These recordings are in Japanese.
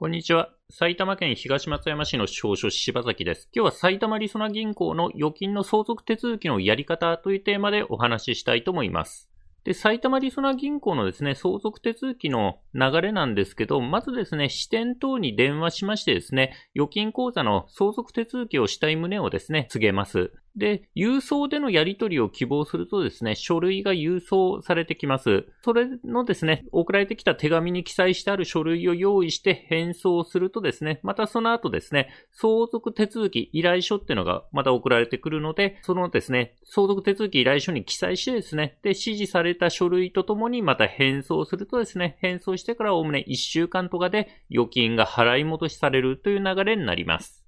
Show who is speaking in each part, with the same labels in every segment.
Speaker 1: こんにちは。埼玉県東松山市の少書柴崎です。今日は埼玉りそな銀行の預金の相続手続きのやり方というテーマでお話ししたいと思います。で、埼玉りそな銀行のですね、相続手続きの流れなんですけど、まずですね、支店等に電話しましてですね、預金口座の相続手続きをしたい旨をですね、告げます。で、郵送でのやり取りを希望するとですね、書類が郵送されてきます。それのですね、送られてきた手紙に記載してある書類を用意して返送するとですね、またその後ですね、相続手続き依頼書っていうのがまた送られてくるので、そのですね、相続手続き依頼書に記載してですね、で、指示された書類とともにまた返送するとですね、返送してからおおむね1週間とかで預金が払い戻しされるという流れになります。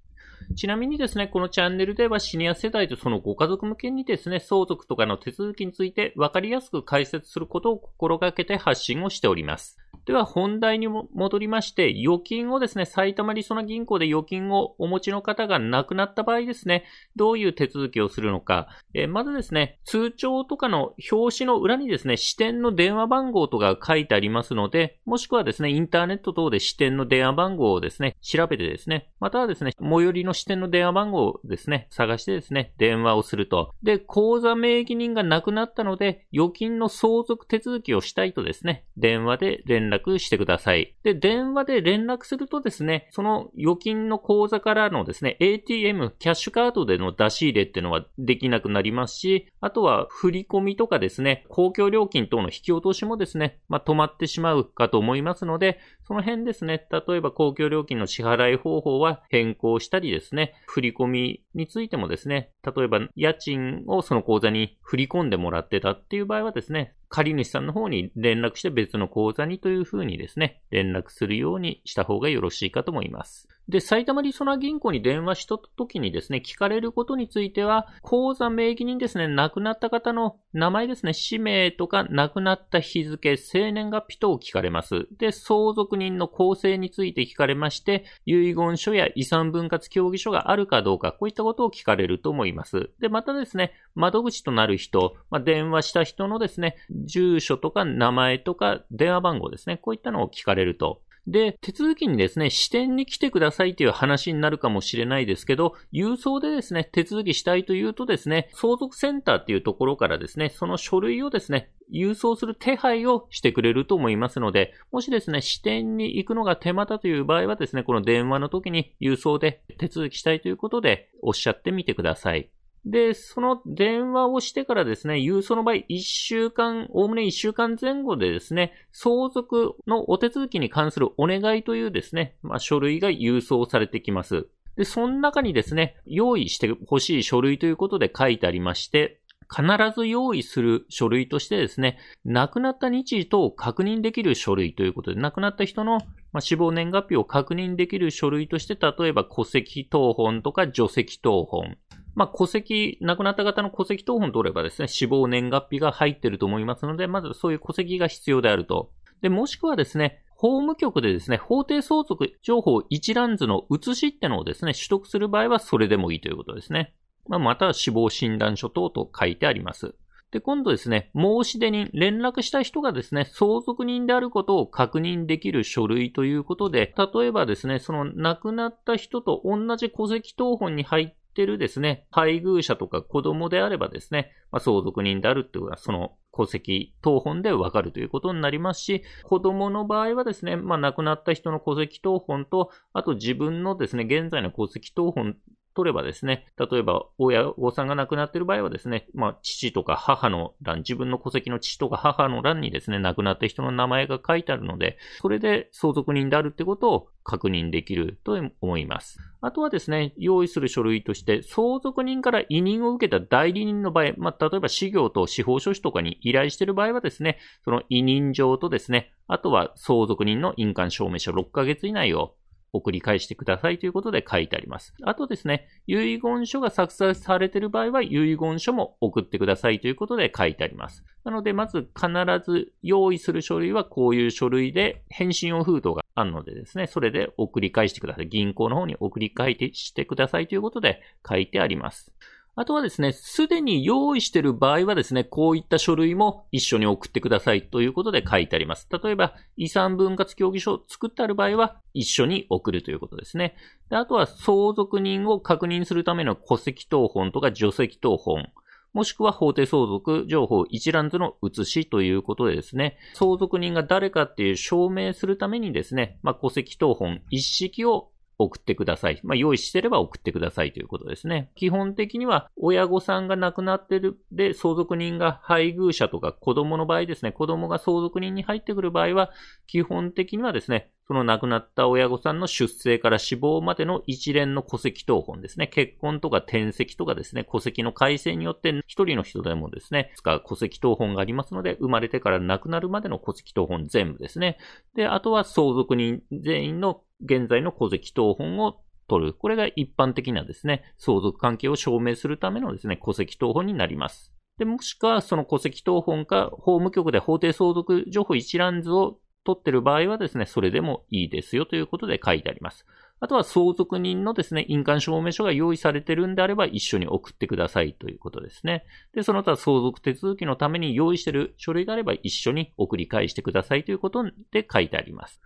Speaker 1: ちなみにですね、このチャンネルではシニア世代とそのご家族向けにですね、相続とかの手続きについて分かりやすく解説することを心がけて発信をしております。では本題に戻りまして、預金をですね、埼玉りそな銀行で預金をお持ちの方が亡くなった場合ですね、どういう手続きをするのか。えー、まずですね、通帳とかの表紙の裏にですね、支店の電話番号とか書いてありますので、もしくはですね、インターネット等で支店の電話番号をですね、調べてですね、またはですね、最寄りの支店の電話番号をですね、探してですね、電話をすると。で、口座名義人が亡くなったので、預金の相続手続きをしたいとですね、電話で連絡してください。で、電話で連絡するとですね、その預金の口座からのですね、ATM、キャッシュカードでの出し入れっていうのはできなくなりますし、あとは振り込みとかですね、公共料金等の引き落としもですね、まあ、止まってしまうかと思いますので、その辺ですね、例えば公共料金の支払い方法は変更したりですね、振り込みについてもですね、例えば家賃をその口座に振り込んでもらってたっていう場合はですね、借主さんの方に連絡して別の口座にというふうにですね、連絡するようにした方がよろしいかと思います。で、埼玉りそな銀行に電話した時にですね、聞かれることについては、口座名義人ですね、亡くなった方の名前ですね、氏名とか亡くなった日付、生年月日等を聞かれます。で、相続人の構成について聞かれまして、遺言書や遺産分割協議書があるかどうか、こういったことを聞かれると思います。で、またですね、窓口となる人、まあ、電話した人のですね、住所とか名前とか電話番号ですね、こういったのを聞かれると。で、手続きにですね、支店に来てくださいという話になるかもしれないですけど、郵送でですね、手続きしたいというとですね、相続センターっていうところからですね、その書類をですね、郵送する手配をしてくれると思いますので、もしですね、支店に行くのが手間だという場合はですね、この電話の時に郵送で手続きしたいということでおっしゃってみてください。で、その電話をしてからですね、郵送の場合、1週間、おおむね1週間前後でですね、相続のお手続きに関するお願いというですね、まあ、書類が郵送されてきます。で、その中にですね、用意してほしい書類ということで書いてありまして、必ず用意する書類としてですね、亡くなった日時等を確認できる書類ということで、亡くなった人の死亡年月日を確認できる書類として、例えば戸籍謄本とか除籍謄本、まあ、戸籍、亡くなった方の戸籍謄本取ればですね、死亡年月日が入ってると思いますので、まずそういう戸籍が必要であると。で、もしくはですね、法務局でですね、法定相続情報一覧図の写しってのをですね、取得する場合はそれでもいいということですね。まあ、また死亡診断書等と書いてあります。で、今度ですね、申し出人、連絡した人がですね、相続人であることを確認できる書類ということで、例えばですね、その亡くなった人と同じ戸籍謄本に入ってるですね、配偶者とか子供であればですね、まあ、相続人であるっていうのは、その戸籍等本でわかるということになりますし、子供の場合はですね、まあ、亡くなった人の戸籍等本と、あと自分のですね、現在の戸籍等本取ればですね、例えば親御さんが亡くなっている場合はですね、まあ父とか母の欄、自分の戸籍の父とか母の欄にですね、亡くなった人の名前が書いてあるので、それで相続人であるってことを確認できると思います。あとはですね、用意する書類として、相続人から委任を受けた代理人の場合、まあ、例えば事業と司法書士とかに依頼している場合はですね、その委任状とですね、あとは相続人の印鑑証明書6ヶ月以内を送り返してくださいということで書いてあります。あとですね、遺言書が作成されている場合は遺言書も送ってくださいということで書いてあります。なので、まず必ず用意する書類はこういう書類で返信用封筒があるのでですね、それで送り返してください。銀行の方に送り返してくださいということで書いてあります。あとはですね、すでに用意している場合はですね、こういった書類も一緒に送ってくださいということで書いてあります。例えば、遺産分割協議書を作ってある場合は、一緒に送るということですね。であとは、相続人を確認するための戸籍謄本とか除籍謄本。もしくは法定相続情報一覧図の写しということでですね、相続人が誰かっていう証明するためにですね、まあ、戸籍謄本一式を送ってください。まあ、用意してれば送ってくださいということですね。基本的には、親御さんが亡くなってる、で、相続人が配偶者とか子供の場合ですね、子供が相続人に入ってくる場合は、基本的にはですね、その亡くなった親御さんの出生から死亡までの一連の戸籍謄本ですね。結婚とか転籍とかですね、戸籍の改正によって一人の人でもですね、使う戸籍謄本がありますので、生まれてから亡くなるまでの戸籍謄本全部ですね。で、あとは相続人全員の現在の戸籍謄本を取る。これが一般的なですね、相続関係を証明するためのですね、戸籍謄本になります。で、もしくはその戸籍謄本か法務局で法定相続情報一覧図を取ってる場合はですね、それでもいいですよということで書いてあります。あとは相続人のですね、印鑑証明書が用意されてるんであれば一緒に送ってくださいということですね。で、その他相続手続きのために用意している書類があれば一緒に送り返してくださいということで書いてあります。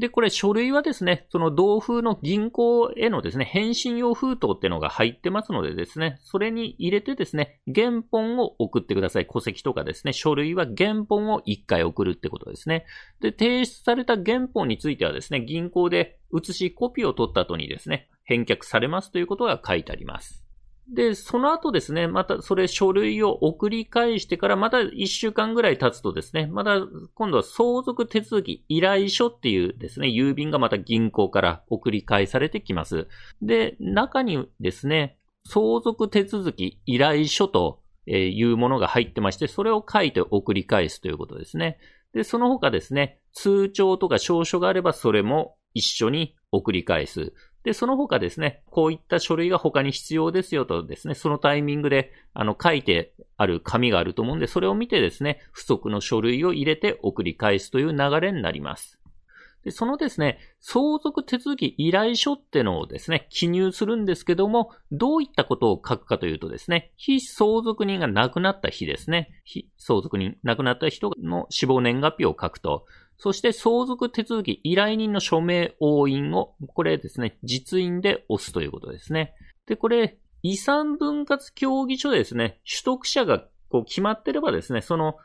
Speaker 1: で、これ書類はですね、その同封の銀行へのですね、返信用封筒っていうのが入ってますのでですね、それに入れてですね、原本を送ってください。戸籍とかですね、書類は原本を1回送るってことですね。で、提出された原本についてはですね、銀行で写しコピーを取った後にですね、返却されますということが書いてあります。で、その後ですね、またそれ書類を送り返してからまた1週間ぐらい経つとですね、また今度は相続手続き依頼書っていうですね、郵便がまた銀行から送り返されてきます。で、中にですね、相続手続き依頼書というものが入ってまして、それを書いて送り返すということですね。で、その他ですね、通帳とか証書があればそれも一緒に送り返す。で、その他ですね、こういった書類が他に必要ですよとですね、そのタイミングで、あの、書いてある紙があると思うんで、それを見てですね、不足の書類を入れて送り返すという流れになります。で、そのですね、相続手続き依頼書ってのをですね、記入するんですけども、どういったことを書くかというとですね、非相続人が亡くなった日ですね、非相続人、亡くなった人の死亡年月日を書くと、そして相続手続き依頼人の署名押印を、これですね、実印で押すということですね。で、これ、遺産分割協議書ですね、取得者がこう決まってればですね、その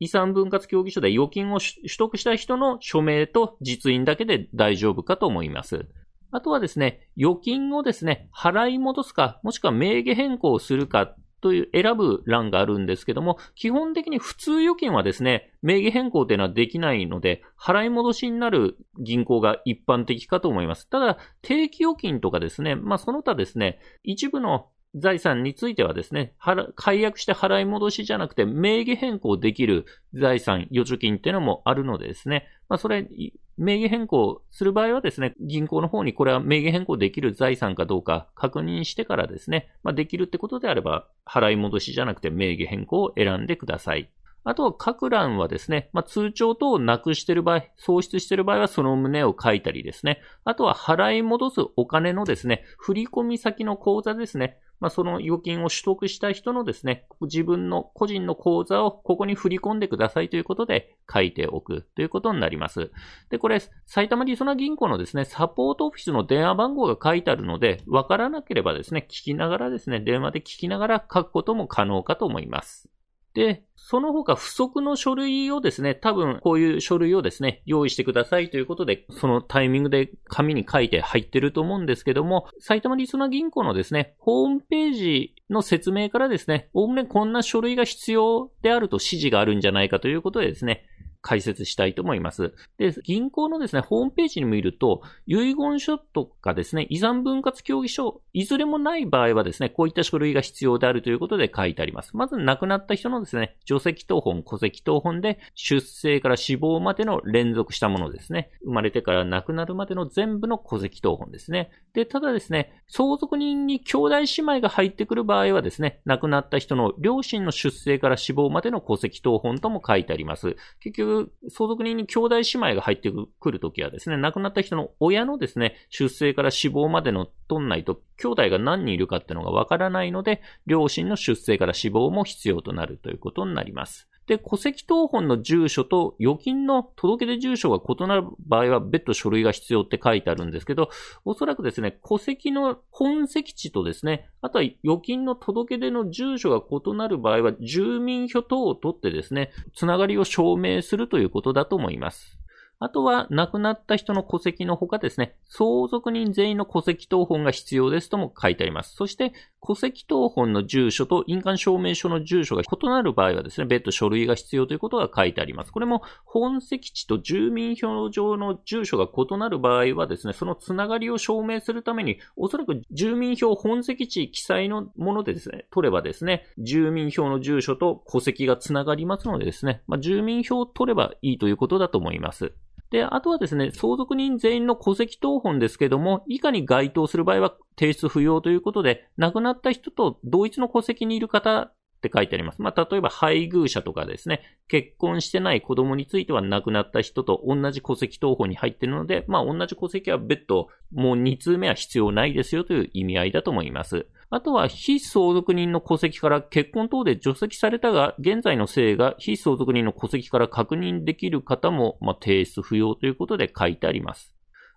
Speaker 1: 遺産分割協議書で預金を取得した人の署名と実印だけで大丈夫かと思います。あとはですね、預金をですね、払い戻すか、もしくは名義変更するかという選ぶ欄があるんですけども、基本的に普通預金はですね、名義変更というのはできないので、払い戻しになる銀行が一般的かと思います。ただ、定期預金とかですね、まあその他ですね、一部の財産についてはですね、解約して払い戻しじゃなくて名義変更できる財産、預貯金っていうのもあるのでですね、まあそれ、名義変更する場合はですね、銀行の方にこれは名義変更できる財産かどうか確認してからですね、まあできるってことであれば、払い戻しじゃなくて名義変更を選んでください。あとは各欄はですね、まあ、通帳等をなくしている場合、喪失している場合はその旨を書いたりですね。あとは払い戻すお金のですね、振込先の口座ですね。まあ、その預金を取得した人のですね、自分の個人の口座をここに振り込んでくださいということで書いておくということになります。で、これ、埼玉リソナ銀行のですね、サポートオフィスの電話番号が書いてあるので、わからなければですね、聞きながらですね、電話で聞きながら書くことも可能かと思います。で、その他不足の書類をですね、多分こういう書類をですね、用意してくださいということで、そのタイミングで紙に書いて入ってると思うんですけども、埼玉リスナ銀行のですね、ホームページの説明からですね、おおむねこんな書類が必要であると指示があるんじゃないかということでですね、解説したいと思います。で、銀行のですね、ホームページに見ると、遺言書とかですね、遺産分割協議書、いずれもない場合はですね、こういった書類が必要であるということで書いてあります。まず亡くなった人のですね、除籍謄本、戸籍謄本で、出生から死亡までの連続したものですね。生まれてから亡くなるまでの全部の戸籍謄本ですね。で、ただですね、相続人に兄弟姉妹が入ってくる場合はですね、亡くなった人の両親の出生から死亡までの戸籍謄本とも書いてあります。結局、相続人に兄弟姉妹が入ってくるときはですね、亡くなった人の親のですね、出生から死亡までの取んないと、兄弟が何人いるかっていうのがわからないので、両親の出生から死亡も必要となるということになります。で、戸籍謄本の住所と預金の届け出住所が異なる場合は別途書類が必要って書いてあるんですけど、おそらくですね、戸籍の本籍地とですね、あとは預金の届け出の住所が異なる場合は、住民票等を取ってですね、つながりを証明するということだと思います。あとは、亡くなった人の戸籍のほかですね、相続人全員の戸籍謄本が必要ですとも書いてあります。そして、戸籍謄本の住所と印鑑証明書の住所が異なる場合はですね、別途書類が必要ということが書いてあります。これも、本籍地と住民票上の住所が異なる場合はですね、そのつながりを証明するために、おそらく住民票本籍地記載のものでですね、取ればですね、住民票の住所と戸籍がつながりますのでですね、まあ、住民票を取ればいいということだと思います。で、あとはですね、相続人全員の戸籍謄本ですけども、以下に該当する場合は提出不要ということで、亡くなった人と同一の戸籍にいる方って書いてあります。まあ、例えば配偶者とかですね、結婚してない子供については亡くなった人と同じ戸籍謄本に入っているので、まあ、同じ戸籍は別途、もう2通目は必要ないですよという意味合いだと思います。あとは、非相続人の戸籍から結婚等で除籍されたが、現在の姓が非相続人の戸籍から確認できる方も、ま、提出不要ということで書いてあります。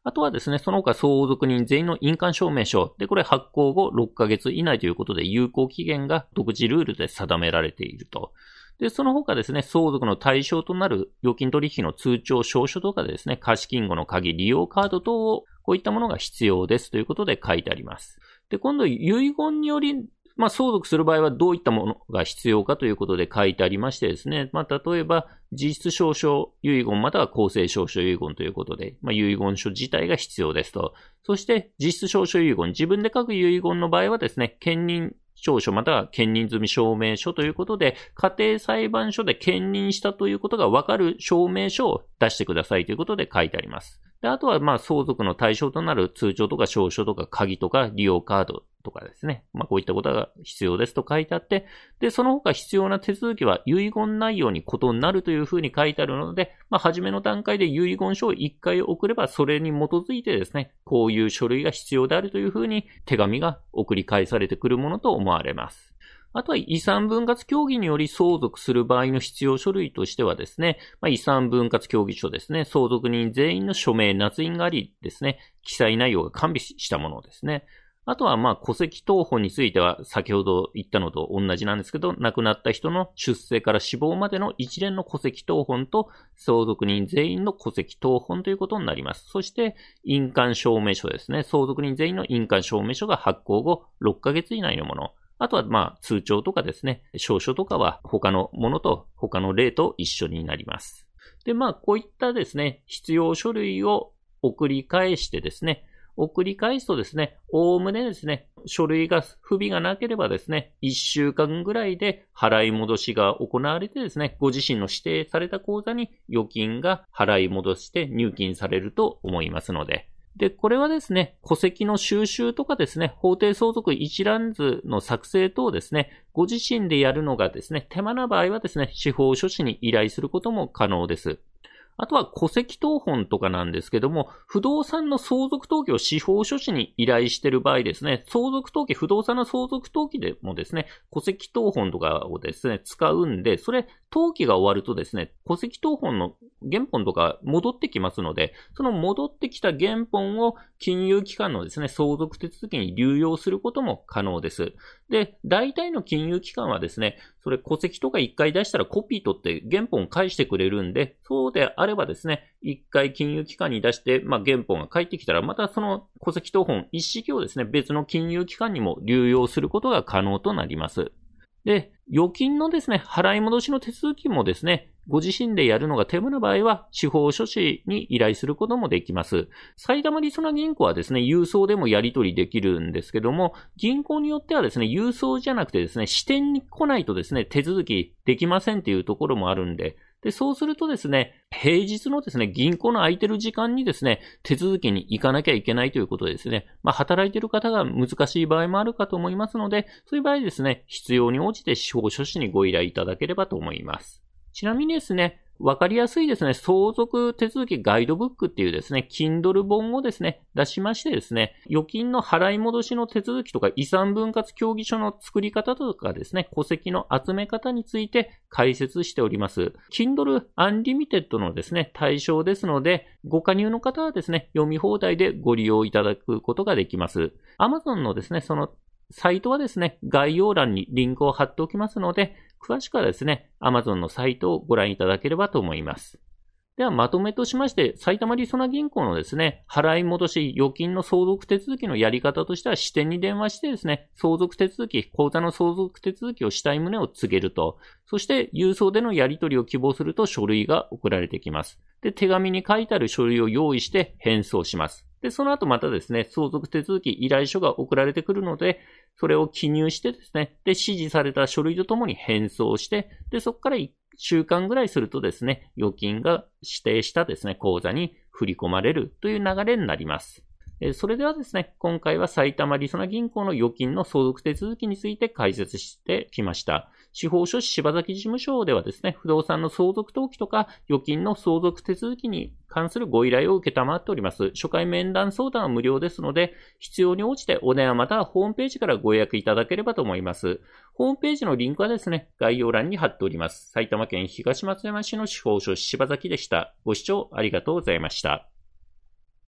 Speaker 1: あとはですね、その他相続人全員の印鑑証明書。で、これ発行後6ヶ月以内ということで有効期限が独自ルールで定められていると。で、その他ですね、相続の対象となる預金取引の通帳証書とかですね、貸金後の鍵、利用カード等を、こういったものが必要ですということで書いてあります。で、今度、遺言により、まあ、相続する場合はどういったものが必要かということで書いてありましてですね、まあ、例えば、実質証書遺言または公正証書遺言ということで、まあ、遺言書自体が必要ですと。そして、実質証書遺言、自分で書く遺言の場合はですね、兼任証書または兼任済み証明書ということで、家庭裁判所で兼任したということがわかる証明書を出してくださいということで書いてあります。であとは、まあ、相続の対象となる通帳とか証書とか鍵とか利用カードとかですね。まあ、こういったことが必要ですと書いてあって、で、その他必要な手続きは遺言内容に異なるというふうに書いてあるので、まあ、初めの段階で遺言書を1回送れば、それに基づいてですね、こういう書類が必要であるというふうに手紙が送り返されてくるものと思われます。あとは遺産分割協議により相続する場合の必要書類としてはですね、まあ、遺産分割協議書ですね、相続人全員の署名、捺印がありですね、記載内容が完備したものですね。あとは、まあ、戸籍謄本については、先ほど言ったのと同じなんですけど、亡くなった人の出生から死亡までの一連の戸籍謄本と、相続人全員の戸籍謄本ということになります。そして、印鑑証明書ですね。相続人全員の印鑑証明書が発行後6ヶ月以内のもの。あとは、まあ、通帳とかですね、証書とかは他のものと他の例と一緒になります。で、まあ、こういったですね、必要書類を送り返してですね、送り返すとですね、おおむねですね、書類が不備がなければですね、1週間ぐらいで払い戻しが行われてですね、ご自身の指定された口座に預金が払い戻して入金されると思いますので、で、これはですね、戸籍の収集とかですね、法定相続一覧図の作成等ですね、ご自身でやるのがですね、手間な場合はですね、司法書士に依頼することも可能です。あとは戸籍謄本とかなんですけども、不動産の相続登記を司法書士に依頼している場合ですね、相続登記、不動産の相続登記でもですね、戸籍謄本とかをですね、使うんで、それ、登記が終わるとですね、戸籍謄本の原本とか戻ってきますので、その戻ってきた原本を金融機関のですね、相続手続きに流用することも可能です。で、大体の金融機関はですね、それ戸籍とか一回出したらコピー取って原本返してくれるんで、そうであればですね、一回金融機関に出して、まあ、原本が返ってきたら、またその戸籍謄本一式をですね、別の金融機関にも流用することが可能となります。で、預金のですね、払い戻しの手続きもですね、ご自身でやるのが手間な場合は、司法書士に依頼することもできます。埼玉リソナ銀行はですね、郵送でもやり取りできるんですけども、銀行によってはですね、郵送じゃなくてですね、支店に来ないとですね、手続きできませんっていうところもあるんで、で、そうするとですね、平日のですね、銀行の空いてる時間にですね、手続きに行かなきゃいけないということでですね、まあ、働いてる方が難しい場合もあるかと思いますので、そういう場合ですね、必要に応じて司法書士にご依頼いただければと思います。ちなみにですね、わかりやすいですね、相続手続きガイドブックっていうですね、Kindle 本をですね、出しましてですね、預金の払い戻しの手続きとか遺産分割協議書の作り方とかですね、戸籍の集め方について解説しております。Kindle Unlimited のですね、対象ですので、ご加入の方はですね、読み放題でご利用いただくことができます。Amazon のですね、そのサイトはですね、概要欄にリンクを貼っておきますので、詳しくはですね、Amazon のサイトをご覧いただければと思います。では、まとめとしまして、埼玉りそな銀行のですね、払い戻し、預金の相続手続きのやり方としては、支店に電話してですね、相続手続き、口座の相続手続きをしたい旨を告げると、そして、郵送でのやり取りを希望すると書類が送られてきます。で、手紙に書いてある書類を用意して返送します。で、その後またですね、相続手続き依頼書が送られてくるので、それを記入してですね、で、指示された書類とともに返送して、で、そこから1週間ぐらいするとですね、預金が指定したですね、口座に振り込まれるという流れになります。それではですね、今回は埼玉りそな銀行の預金の相続手続きについて解説してきました。司法書士柴崎事務所ではですね、不動産の相続登記とか預金の相続手続きに関するご依頼を受けたまっております。初回面談相談は無料ですので、必要に応じてお電話またはホームページからご予約いただければと思います。ホームページのリンクはですね、概要欄に貼っております。埼玉県東松山市の司法書士柴崎でした。ご視聴ありがとうございました。